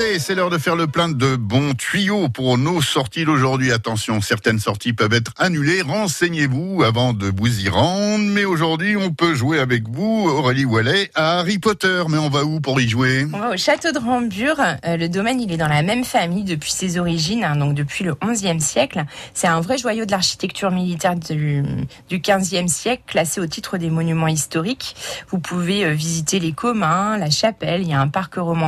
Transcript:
Allez, c'est l'heure de faire le plein de bons tuyaux pour nos sorties d'aujourd'hui. Attention, certaines sorties peuvent être annulées. Renseignez-vous avant de vous y rendre. Mais aujourd'hui, on peut jouer avec vous, Aurélie Wallet, à Harry Potter. Mais on va où pour y jouer? On va au château de Rambure. Euh, le domaine, il est dans la même famille depuis ses origines, hein, donc depuis le XIe siècle. C'est un vrai joyau de l'architecture militaire du, du XVe siècle, classé au titre des monuments historiques. Vous pouvez euh, visiter les communs, la chapelle. Il y a un parc roman